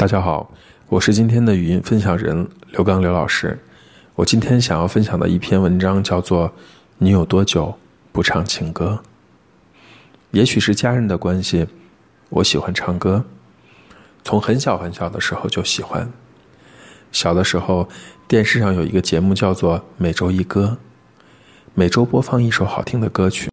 大家好我是今天的语音分享人刘刚刘老师。我今天想要分享的一篇文章叫做你有多久不唱情歌也许是家人的关系我喜欢唱歌。从很小很小的时候就喜欢。小的时候电视上有一个节目叫做每周一歌每周播放一首好听的歌曲。